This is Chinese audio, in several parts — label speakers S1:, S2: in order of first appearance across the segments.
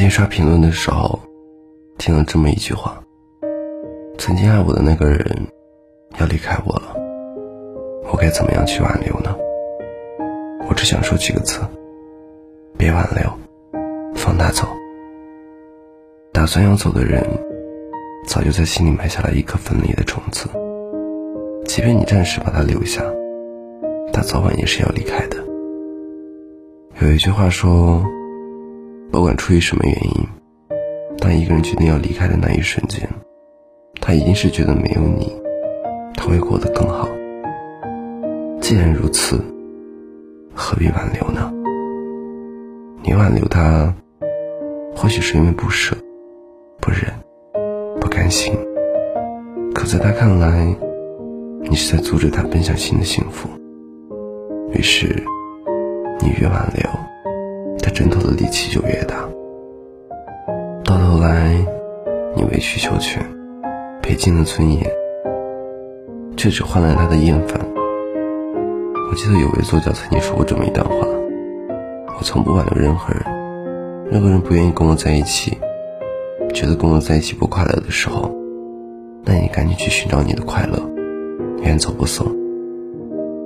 S1: 之前刷评论的时候，听了这么一句话：曾经爱我的那个人要离开我了，我该怎么样去挽留呢？我只想说几个字：别挽留，放他走。打算要走的人，早就在心里埋下了一颗分离的种子。即便你暂时把他留下，他早晚也是要离开的。有一句话说。不管出于什么原因，当一个人决定要离开的那一瞬间，他一定是觉得没有你，他会过得更好。既然如此，何必挽留呢？你挽留他，或许是因为不舍、不忍、不甘心，可在他看来，你是在阻止他奔向新的幸福。于是，你越挽留。他挣脱的力气就越大，到头来，你委曲求全，赔尽了尊严，却只换来他的厌烦。我记得有位作家曾经说过这么一段话：我从不挽留任何人，任何人不愿意跟我在一起，觉得跟我在一起不快乐的时候，那你赶紧去寻找你的快乐，远走不送。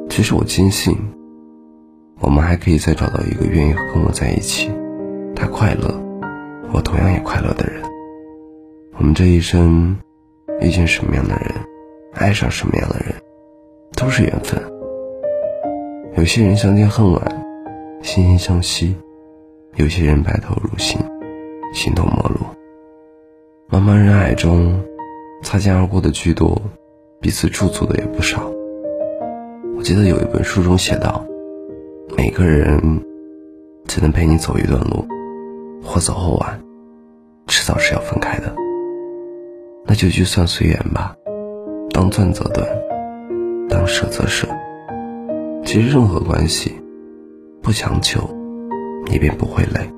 S1: 其实我坚信。我们还可以再找到一个愿意跟我在一起，他快乐，我同样也快乐的人。我们这一生遇见什么样的人，爱上什么样的人，都是缘分。有些人相见恨晚，惺惺相惜；有些人白头如新，形同陌路。茫茫人海中，擦肩而过的居多，彼此驻足的也不少。我记得有一本书中写道。一个人只能陪你走一段路，或早或晚，迟早是要分开的。那就去算随缘吧，当断则断，当舍则舍。其实任何关系，不强求，你便不会累；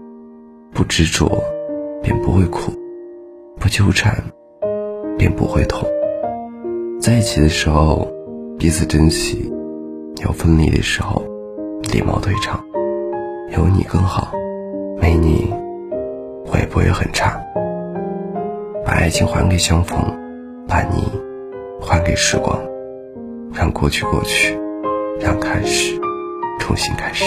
S1: 不执着，便不会苦；不纠缠，便不会痛。在一起的时候，彼此珍惜；要分离的时候。礼貌退场，有你更好，没你我也不会很差。把爱情还给相逢，把你还给时光，让过去过去，让开始重新开始。